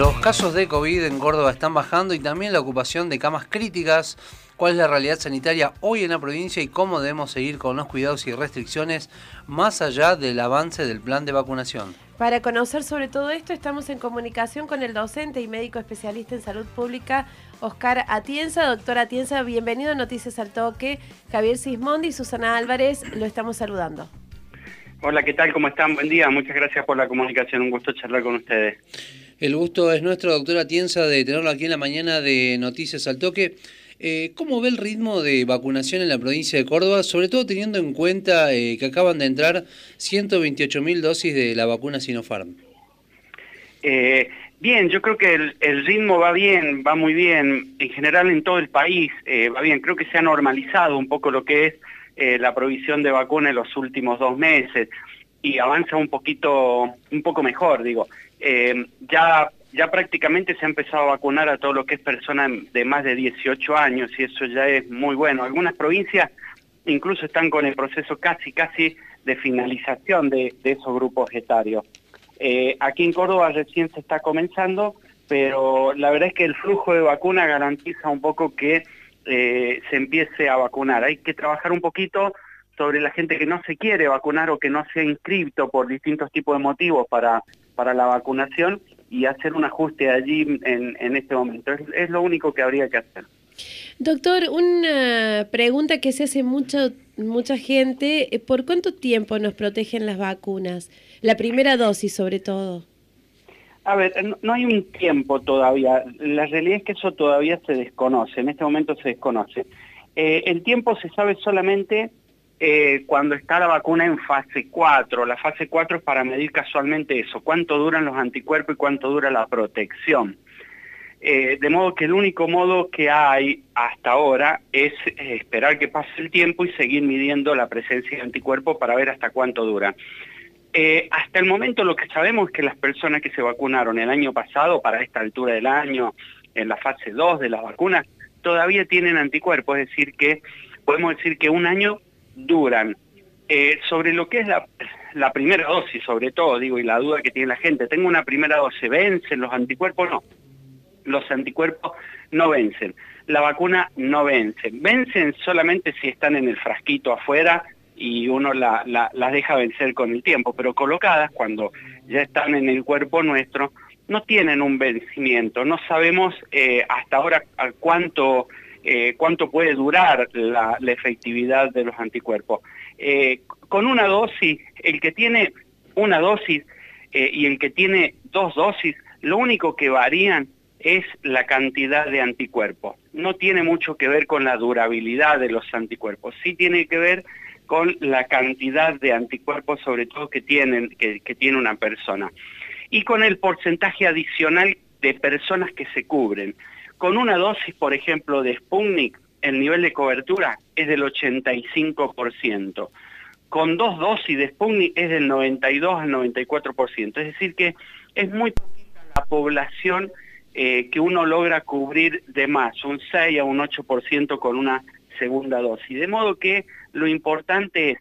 Los casos de COVID en Córdoba están bajando y también la ocupación de camas críticas. ¿Cuál es la realidad sanitaria hoy en la provincia y cómo debemos seguir con los cuidados y restricciones más allá del avance del plan de vacunación? Para conocer sobre todo esto, estamos en comunicación con el docente y médico especialista en salud pública, Oscar Atienza. Doctor Atienza, bienvenido a Noticias al Toque. Javier Sismondi y Susana Álvarez lo estamos saludando. Hola, ¿qué tal? ¿Cómo están? Buen día. Muchas gracias por la comunicación. Un gusto charlar con ustedes. El gusto es nuestro, doctora Atienza, de tenerlo aquí en la mañana de Noticias al Toque. Eh, ¿Cómo ve el ritmo de vacunación en la provincia de Córdoba, sobre todo teniendo en cuenta eh, que acaban de entrar 128 mil dosis de la vacuna Sinopharm? Eh, bien, yo creo que el, ritmo va bien, va muy bien, en general en todo el país va bien. Creo que se ha normalizado un poco lo que es la provisión de vacuna en los últimos dos meses y avanza un poquito, un poco mejor, digo. Eh, ya, ya prácticamente se ha empezado a vacunar a todo lo que es personas de más de 18 años y eso ya es muy bueno. Algunas provincias incluso están con el proceso casi, casi de finalización de, esos grupos etarios. Eh, aquí en Córdoba recién se está comenzando, pero la verdad es que el flujo de vacuna garantiza un poco que eh, se empiece a vacunar. Hay que trabajar un poquito sobre la gente que no se quiere vacunar o que no se ha inscrito por distintos tipos de motivos para, para la vacunación y hacer un ajuste allí en, en este momento. Es, lo único que habría que hacer. Doctor, una pregunta que se hace mucho, mucha gente, ¿por cuánto tiempo nos protegen las vacunas? La primera dosis sobre todo. A ver, no, hay un tiempo todavía. La realidad es que eso todavía se desconoce, en este momento se desconoce. Eh, el tiempo se sabe solamente eh, cuando está la vacuna en fase 4. La fase 4 es para medir casualmente eso, cuánto duran los anticuerpos y cuánto dura la protección. Eh, de modo que el único modo que hay hasta ahora es eh, esperar que pase el tiempo y seguir midiendo la presencia de anticuerpos para ver hasta cuánto dura. hasta el momento lo que sabemos es que las personas que se vacunaron el año pasado, para esta altura del año, en la fase 2 de la vacuna, todavía tienen anticuerpos, es decir que podemos decir que un año duran. Eh, sobre lo que es la, primera dosis, sobre todo, digo, y la duda que tiene la gente, tengo una primera dosis, ¿vencen los anticuerpos? No. Los anticuerpos no vencen. La vacuna no vence. Vencen solamente si están en el frasquito afuera y uno las deja vencer con el tiempo, pero colocadas cuando ya están en el cuerpo nuestro, no tienen un vencimiento. No sabemos eh, hasta ahora cuánto eh, cuánto puede durar la, efectividad de los anticuerpos. Eh, con una dosis, el que tiene una dosis eh, y el que tiene dos dosis, lo único que varían es la cantidad de anticuerpos. No tiene mucho que ver con la durabilidad de los anticuerpos, sí tiene que ver con la cantidad de anticuerpos, sobre todo que, tienen, que tiene una persona. Y con el porcentaje adicional de personas que se cubren. Con una dosis, por ejemplo, de Sputnik, el nivel de cobertura es del 85%. Con dos dosis de Sputnik es del 92 al 94%. Es decir que es muy poquita la población eh, que uno logra cubrir de más, un 6 a un 8% con una segunda dosis. De modo que lo importante es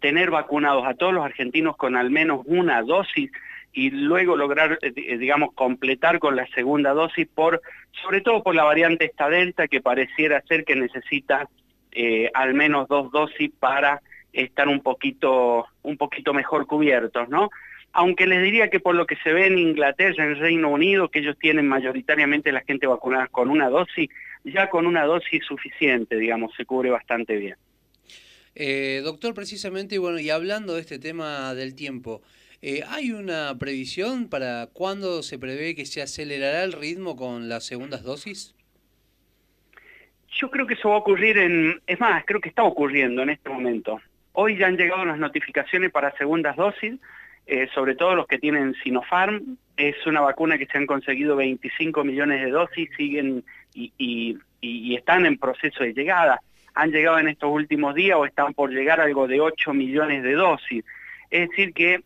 tener vacunados a todos los argentinos con al menos una dosis y luego lograr, eh, eh, digamos, completar con la segunda dosis, por, sobre todo por la variante esta delta, que pareciera ser que necesita eh, al menos dos dosis para estar un poquito, un poquito mejor cubiertos, ¿no? Aunque les diría que por lo que se ve en Inglaterra, en Reino Unido, que ellos tienen mayoritariamente la gente vacunada con una dosis, ya con una dosis suficiente, digamos, se cubre bastante bien. doctor, precisamente, bueno, y hablando de este tema del tiempo, eh, ¿Hay una previsión para cuándo se prevé que se acelerará el ritmo con las segundas dosis? Yo creo que eso va a ocurrir en... Es más, creo que está ocurriendo en este momento. Hoy ya han llegado las notificaciones para segundas dosis, eh, sobre todo los que tienen Sinopharm. Es una vacuna que se han conseguido 25 millones de dosis, siguen y, y están en proceso de llegada. Han llegado en estos últimos días o están por llegar algo de 8 millones de dosis. Es decir que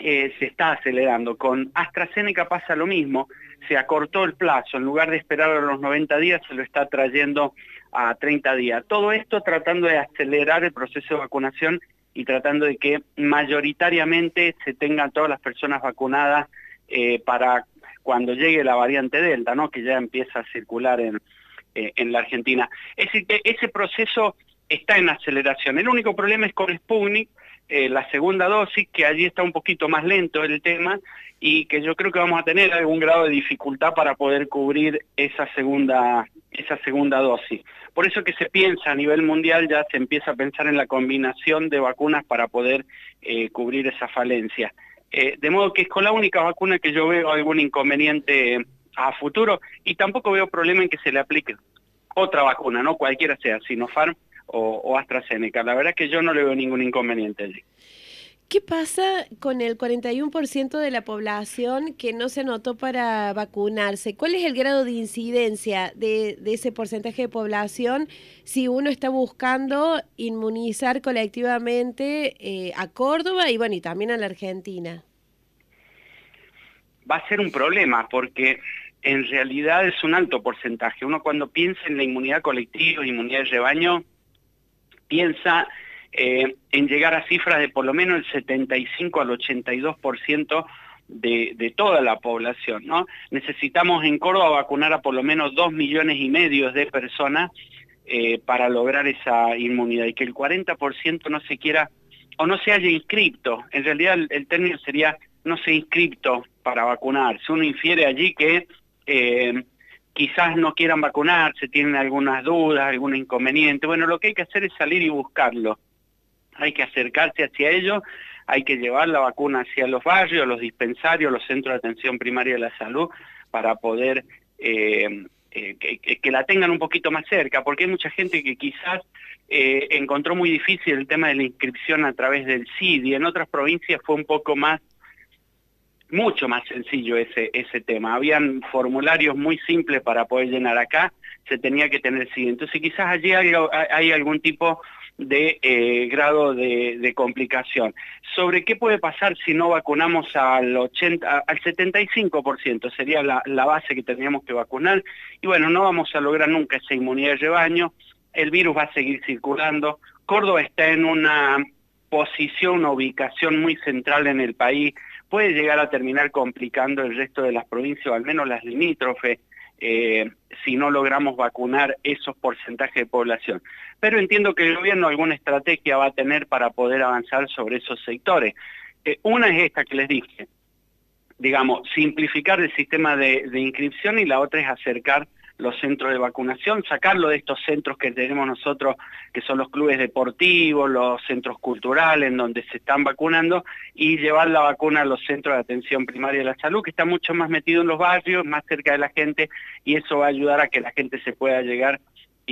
se está acelerando. Con AstraZeneca pasa lo mismo, se acortó el plazo, en lugar de esperar a los 90 días se lo está trayendo a 30 días. Todo esto tratando de acelerar el proceso de vacunación y tratando de que mayoritariamente se tengan todas las personas vacunadas eh, para cuando llegue la variante Delta, ¿no? que ya empieza a circular en, eh, en la Argentina. Es decir, que ese proceso está en aceleración. El único problema es con Sputnik, eh, la segunda dosis, que allí está un poquito más lento el tema y que yo creo que vamos a tener algún grado de dificultad para poder cubrir esa segunda, esa segunda dosis. Por eso que se piensa a nivel mundial, ya se empieza a pensar en la combinación de vacunas para poder eh, cubrir esa falencia. Eh, de modo que es con la única vacuna que yo veo algún inconveniente a futuro y tampoco veo problema en que se le aplique otra vacuna, no cualquiera sea, Sinopharm o, o AstraZeneca. La verdad es que yo no le veo ningún inconveniente allí. ¿Qué pasa con el 41% de la población que no se anotó para vacunarse? ¿Cuál es el grado de incidencia de, ese porcentaje de población si uno está buscando inmunizar colectivamente eh, a Córdoba y bueno y también a la Argentina? Va a ser un problema porque en realidad es un alto porcentaje. Uno cuando piensa en la inmunidad colectiva, inmunidad de rebaño, piensa eh, en llegar a cifras de por lo menos el 75 al 82% de, de toda la población. ¿no? Necesitamos en Córdoba vacunar a por lo menos 2 millones y medio de personas eh, para lograr esa inmunidad y que el 40% no se quiera o no se haya inscripto. En realidad el, término sería no se inscripto para vacunarse. Uno infiere allí que eh, quizás no quieran vacunarse, tienen algunas dudas, algún inconveniente. Bueno, lo que hay que hacer es salir y buscarlo hay que acercarse hacia ellos, hay que llevar la vacuna hacia los barrios, los dispensarios, los centros de atención primaria de la salud, para poder eh, eh, que, la tengan un poquito más cerca, porque hay mucha gente que quizás eh, encontró muy difícil el tema de la inscripción a través del CID, y en otras provincias fue un poco más mucho más sencillo ese, ese tema. Habían formularios muy simples para poder llenar acá, se tenía que tener CID. Entonces quizás allí hay, hay algún tipo de eh, grado de, complicación. ¿Sobre qué puede pasar si no vacunamos al 80, al 75%? Sería la, la base que tendríamos que vacunar. Y bueno, no vamos a lograr nunca esa inmunidad de rebaño. El virus va a seguir circulando. Córdoba está en una posición, una ubicación muy central en el país. Puede llegar a terminar complicando el resto de las provincias, o al menos las limítrofes. Eh, si no logramos vacunar esos porcentajes de población. Pero entiendo que el gobierno alguna estrategia va a tener para poder avanzar sobre esos sectores. Eh, una es esta que les dije, digamos, simplificar el sistema de inscripción y la otra es acercar los centros de vacunación, sacarlo de estos centros que tenemos nosotros, que son los clubes deportivos, los centros culturales, en donde se están vacunando, y llevar la vacuna a los centros de atención primaria de la salud, que está mucho más metido en los barrios, más cerca de la gente, y eso va a ayudar a que la gente se pueda llegar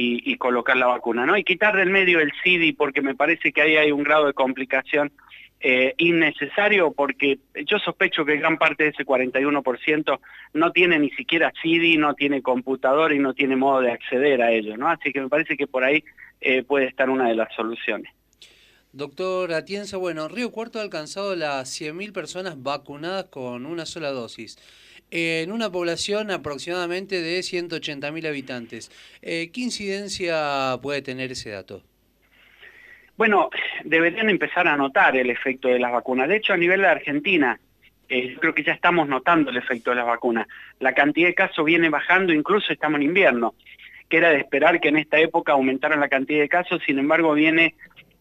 y, colocar la vacuna, ¿no? Y quitar del medio el CIDI, porque me parece que ahí hay un grado de complicación eh, innecesario porque yo sospecho que gran parte de ese 41% no tiene ni siquiera CD, no tiene computador y no tiene modo de acceder a ello, ¿no? Así que me parece que por ahí eh, puede estar una de las soluciones. Doctor Atienza, bueno, Río Cuarto ha alcanzado las 100.000 personas vacunadas con una sola dosis. En una población aproximadamente de 180.000 habitantes. Eh, ¿Qué incidencia puede tener ese dato? Bueno, deberían empezar a notar el efecto de las vacunas. De hecho, a nivel de Argentina, eh, yo creo que ya estamos notando el efecto de las vacunas. La cantidad de casos viene bajando, incluso estamos en invierno, que era de esperar que en esta época aumentara la cantidad de casos, sin embargo viene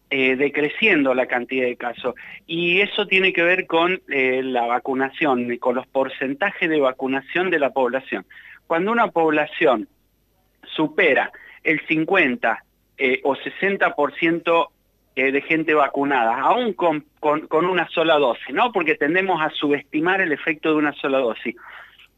eh, decreciendo la cantidad de casos. Y eso tiene que ver con eh, la vacunación, con los porcentajes de vacunación de la población. Cuando una población supera el 50 o 60% eh, de gente vacunada, aún con, con, una sola dosis, ¿no? Porque tendemos a subestimar el efecto de una sola dosis.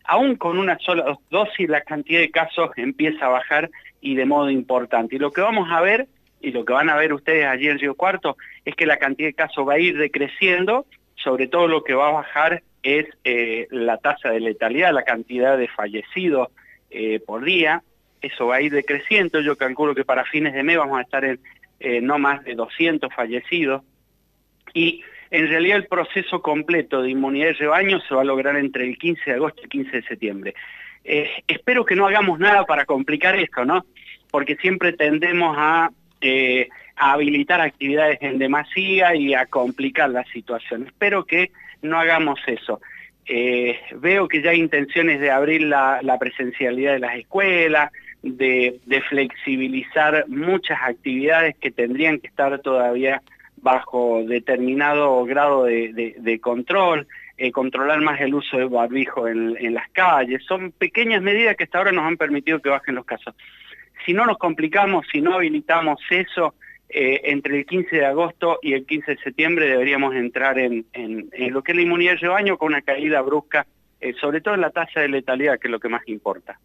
Aún con una sola dosis la cantidad de casos empieza a bajar y de modo importante. Y lo que vamos a ver, y lo que van a ver ustedes allí en Río Cuarto, es que la cantidad de casos va a ir decreciendo, sobre todo lo que va a bajar es eh, la tasa de letalidad, la cantidad de fallecidos eh, por día, eso va a ir decreciendo, yo calculo que para fines de mes vamos a estar en eh, no más de 200 fallecidos, y en realidad el proceso completo de inmunidad de rebaño se va a lograr entre el 15 de agosto y el 15 de septiembre. Eh, espero que no hagamos nada para complicar esto, ¿no? Porque siempre tendemos a, eh, a habilitar actividades en demasía y a complicar la situación. Espero que no hagamos eso. veo que ya hay intenciones de abrir la, presencialidad de las escuelas, de, flexibilizar muchas actividades que tendrían que estar todavía bajo determinado grado de, control, eh, controlar más el uso de barbijo en, en, las calles. Son pequeñas medidas que hasta ahora nos han permitido que bajen los casos. Si no nos complicamos, si no habilitamos eso, eh, entre el 15 de agosto y el 15 de septiembre deberíamos entrar en, lo que es la inmunidad de rebaño con una caída brusca, eh, sobre todo en la tasa de letalidad, que es lo que más importa.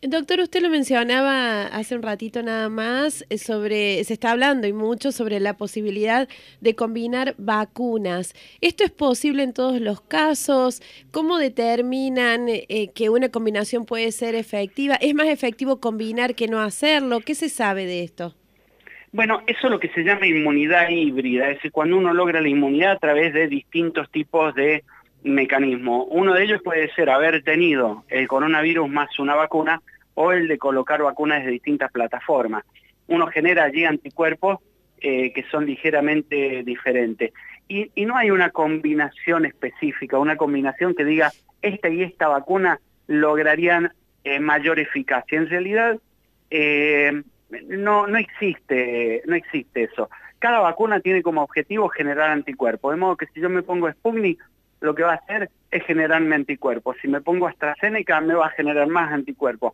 Doctor, usted lo mencionaba hace un ratito nada más eh, sobre, se está hablando y mucho sobre la posibilidad de combinar vacunas. ¿Esto es posible en todos los casos? ¿Cómo determinan que una combinación puede ser efectiva? ¿Es más efectivo combinar que no hacerlo? ¿Qué se sabe de esto? Bueno, eso es lo que se llama inmunidad híbrida, es decir, cuando uno logra la inmunidad a través de distintos tipos de mecanismos. Uno de ellos puede ser haber tenido el coronavirus más una vacuna o el de colocar vacunas de distintas plataformas. Uno genera allí anticuerpos eh, que son ligeramente diferentes. Y, no hay una combinación específica, una combinación que diga esta y esta vacuna lograrían eh, mayor eficacia. En realidad, eh, no, no existe, no existe eso. Cada vacuna tiene como objetivo generar anticuerpos, de modo que si yo me pongo Sputnik, lo que va a hacer es generarme anticuerpos. Si me pongo AstraZeneca, me va a generar más anticuerpos.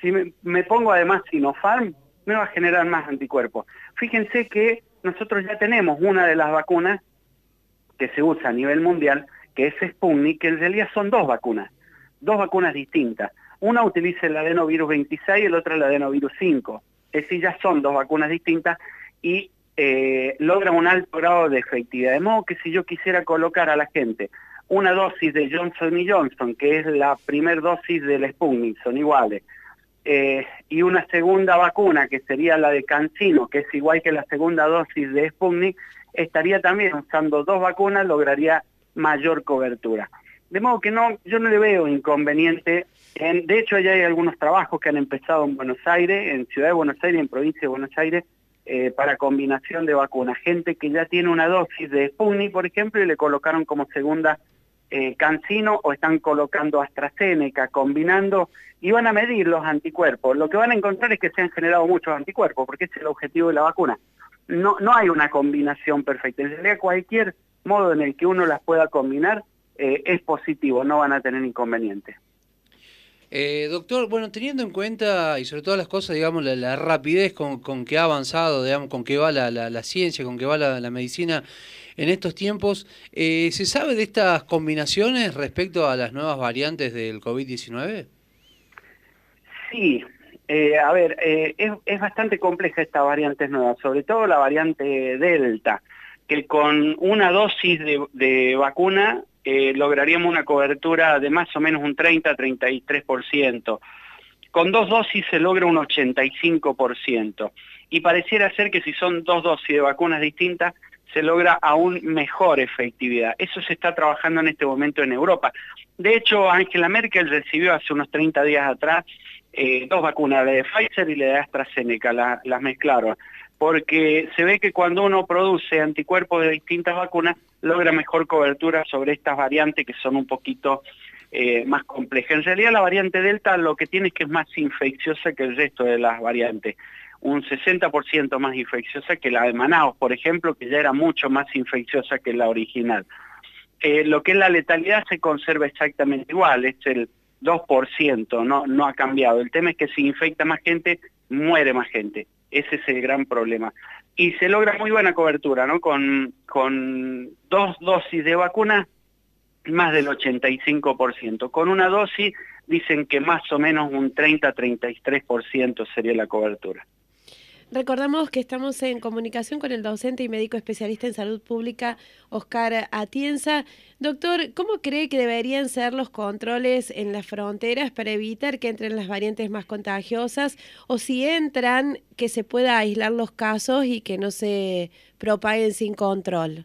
Si me, pongo además Sinopharm, me va a generar más anticuerpos. Fíjense que nosotros ya tenemos una de las vacunas que se usa a nivel mundial, que es Sputnik, que en realidad son dos vacunas, dos vacunas distintas. Una utiliza el adenovirus 26 y el otro el adenovirus 5 es decir, ya son dos vacunas distintas y eh, logran un alto grado de efectividad. De modo que si yo quisiera colocar a la gente una dosis de Johnson Johnson, que es la primer dosis del Sputnik, son iguales, eh, y una segunda vacuna, que sería la de Cancino, que es igual que la segunda dosis de Sputnik, estaría también usando dos vacunas, lograría mayor cobertura. De modo que no, yo no le veo inconveniente. En, de hecho, ya hay algunos trabajos que han empezado en Buenos Aires, en Ciudad de Buenos Aires, en provincia de Buenos Aires, eh, para combinación de vacunas. Gente que ya tiene una dosis de Sputnik, por ejemplo, y le colocaron como segunda eh, Cancino o están colocando AstraZeneca, combinando, y van a medir los anticuerpos. Lo que van a encontrar es que se han generado muchos anticuerpos, porque ese es el objetivo de la vacuna. No, no hay una combinación perfecta. En realidad, cualquier modo en el que uno las pueda combinar eh, es positivo, no van a tener inconvenientes. Eh, doctor, bueno, teniendo en cuenta y sobre todas las cosas, digamos, la, rapidez con, que ha avanzado, digamos, con que va la, ciencia, con que va la, medicina en estos tiempos, eh, ¿se sabe de estas combinaciones respecto a las nuevas variantes del COVID-19? Sí, a ver, es, bastante compleja esta variante nueva, sobre todo la variante Delta, que con una dosis de vacuna eh, lograríamos una cobertura de más o menos un 30-33%. Con dos dosis se logra un 85%. Y pareciera ser que si son dos dosis de vacunas distintas, se logra aún mejor efectividad. Eso se está trabajando en este momento en Europa. De hecho, Angela Merkel recibió hace unos 30 días atrás eh, dos vacunas, la de Pfizer y la de AstraZeneca, las mezclaron porque se ve que cuando uno produce anticuerpos de distintas vacunas, logra mejor cobertura sobre estas variantes que son un poquito eh, más complejas. En realidad la variante Delta lo que tiene es que es más infecciosa que el resto de las variantes, un 60% más infecciosa que la de Manaus, por ejemplo, que ya era mucho más infecciosa que la original. Eh, lo que es la letalidad se conserva exactamente igual, es el 2%, no, no ha cambiado. El tema es que si infecta más gente, muere más gente. Ese es el gran problema. Y se logra muy buena cobertura, ¿no? Con, con dos dosis de vacuna, más del 85%. Con una dosis dicen que más o menos un 30-33% sería la cobertura. Recordamos que estamos en comunicación con el docente y médico especialista en salud pública, Oscar Atienza. Doctor, ¿cómo cree que deberían ser los controles en las fronteras para evitar que entren las variantes más contagiosas o si entran, que se pueda aislar los casos y que no se propaguen sin control?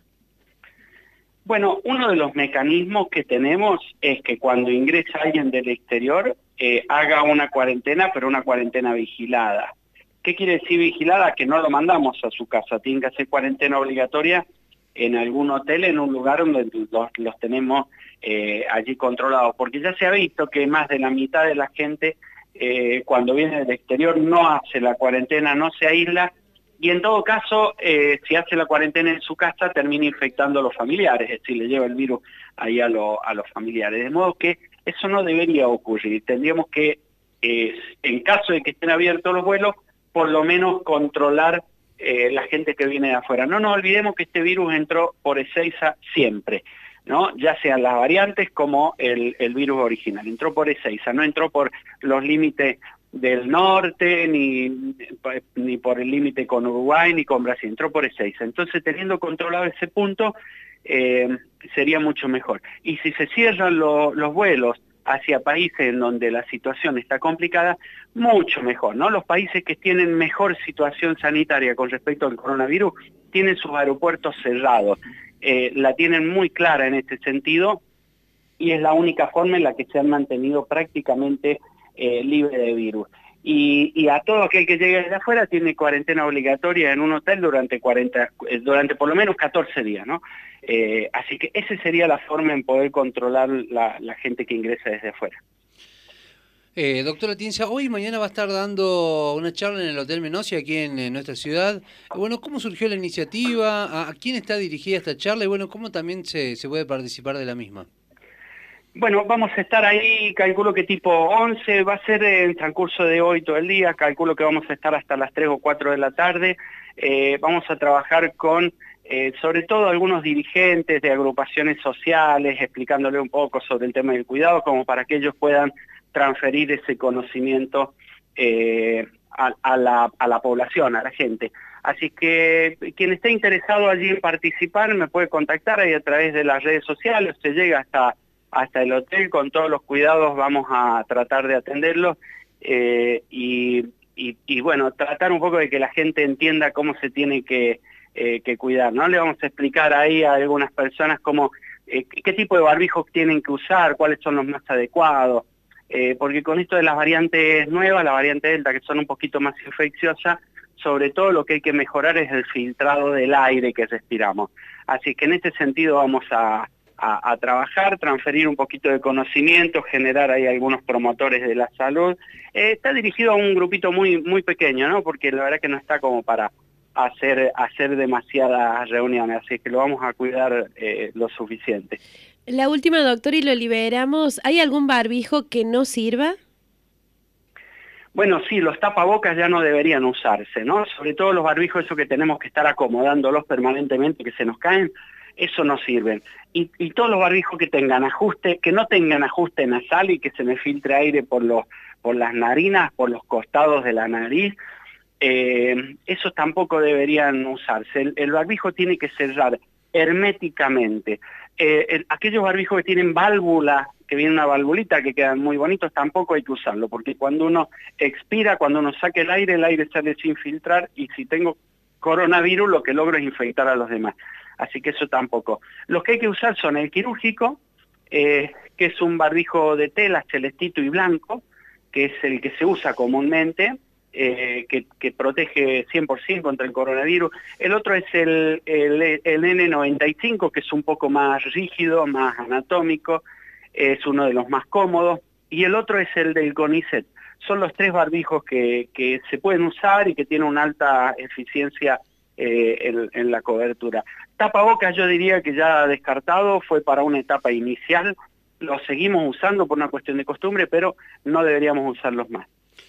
Bueno, uno de los mecanismos que tenemos es que cuando ingresa alguien del exterior eh, haga una cuarentena, pero una cuarentena vigilada. ¿Qué quiere decir vigilada? Que no lo mandamos a su casa, tiene que hacer cuarentena obligatoria en algún hotel, en un lugar donde los, tenemos eh, allí controlados, porque ya se ha visto que más de la mitad de la gente eh, cuando viene del exterior no hace la cuarentena, no se aísla, y en todo caso, eh, si hace la cuarentena en su casa, termina infectando a los familiares, es decir, le lleva el virus ahí a, a los familiares. De modo que eso no debería ocurrir. Tendríamos que, en caso de que estén abiertos los vuelos, por lo menos controlar eh, la gente que viene de afuera. No nos olvidemos que este virus entró por Ezeiza siempre, ¿no? ya sean las variantes como el, virus original. Entró por Ezeiza, no entró por los límites del norte, ni, ni por el límite con Uruguay, ni con Brasil, entró por Ezeiza. Entonces, teniendo controlado ese punto, eh, sería mucho mejor. Y si se cierran los vuelos hacia países en donde la situación está complicada, mucho mejor, ¿no? Los países que tienen mejor situación sanitaria con respecto al coronavirus tienen sus aeropuertos cerrados, eh, la tienen muy clara en este sentido y es la única forma en la que se han mantenido prácticamente eh, libre de virus. Y, a todo aquel que llegue desde afuera tiene cuarentena obligatoria en un hotel durante 40, eh, durante por lo menos 14 días, ¿no? Eh, así que esa sería la forma en poder controlar la, gente que ingresa desde afuera. Eh, doctora Tienza, hoy y mañana va a estar dando una charla en el Hotel Menosia aquí en, nuestra ciudad. Bueno, ¿cómo surgió la iniciativa? ¿A, quién está dirigida esta charla? Y bueno, ¿cómo también se puede participar de la misma? Bueno, vamos a estar ahí, calculo que tipo 11, va a ser en transcurso de hoy todo el día, calculo que vamos a estar hasta las 3 o 4 de la tarde. Eh, vamos a trabajar con, eh, sobre todo, algunos dirigentes de agrupaciones sociales, explicándole un poco sobre el tema del cuidado, como para que ellos puedan transferir ese conocimiento eh, a, la, a la población, a la gente. Así que quien esté interesado allí en participar me puede contactar ahí a través de las redes sociales, se llega hasta hasta el hotel, con todos los cuidados vamos a tratar de atenderlos eh, y, bueno, tratar un poco de que la gente entienda cómo se tiene que, eh, cuidar, ¿no? Le vamos a explicar ahí a algunas personas cómo, eh, qué tipo de barbijos tienen que usar, cuáles son los más adecuados, porque con esto de las variantes nuevas, la variante Delta, que son un poquito más infecciosas, sobre todo lo que hay que mejorar es el filtrado del aire que respiramos. Así que en este sentido vamos a, a, trabajar, transferir un poquito de conocimiento, generar ahí algunos promotores de la salud. Eh, está dirigido a un grupito muy, muy pequeño, ¿no? Porque la verdad que no está como para hacer, hacer demasiadas reuniones, así que lo vamos a cuidar eh, lo suficiente. La última, doctor, y lo liberamos. ¿Hay algún barbijo que no sirva? Bueno, sí, los tapabocas ya no deberían usarse, ¿no? Sobre todo los barbijos, eso que tenemos que estar acomodándolos permanentemente, que se nos caen, eso no sirve. Y, todos los barbijos que tengan ajuste, que no tengan ajuste nasal y que se me filtre aire por, los, por las narinas, por los costados de la nariz, eh, esos tampoco deberían usarse. El, barbijo tiene que cerrar herméticamente. Eh, aquellos barbijos que tienen válvula, que viene una valvulita que quedan muy bonitos, tampoco hay que usarlo, porque cuando uno expira, cuando uno saque el aire, el aire sale sin filtrar y si tengo coronavirus lo que logro es infectar a los demás así que eso tampoco. Los que hay que usar son el quirúrgico, eh, que es un barbijo de tela celestito y blanco, que es el que se usa comúnmente, eh, que, protege 100% contra el coronavirus. El otro es el, el, N95, que es un poco más rígido, más anatómico, es uno de los más cómodos. Y el otro es el del CONICET. Son los tres barbijos que, que se pueden usar y que tienen una alta eficiencia eh, en, la cobertura. Tapabocas yo diría que ya descartado, fue para una etapa inicial, lo seguimos usando por una cuestión de costumbre, pero no deberíamos usarlos más.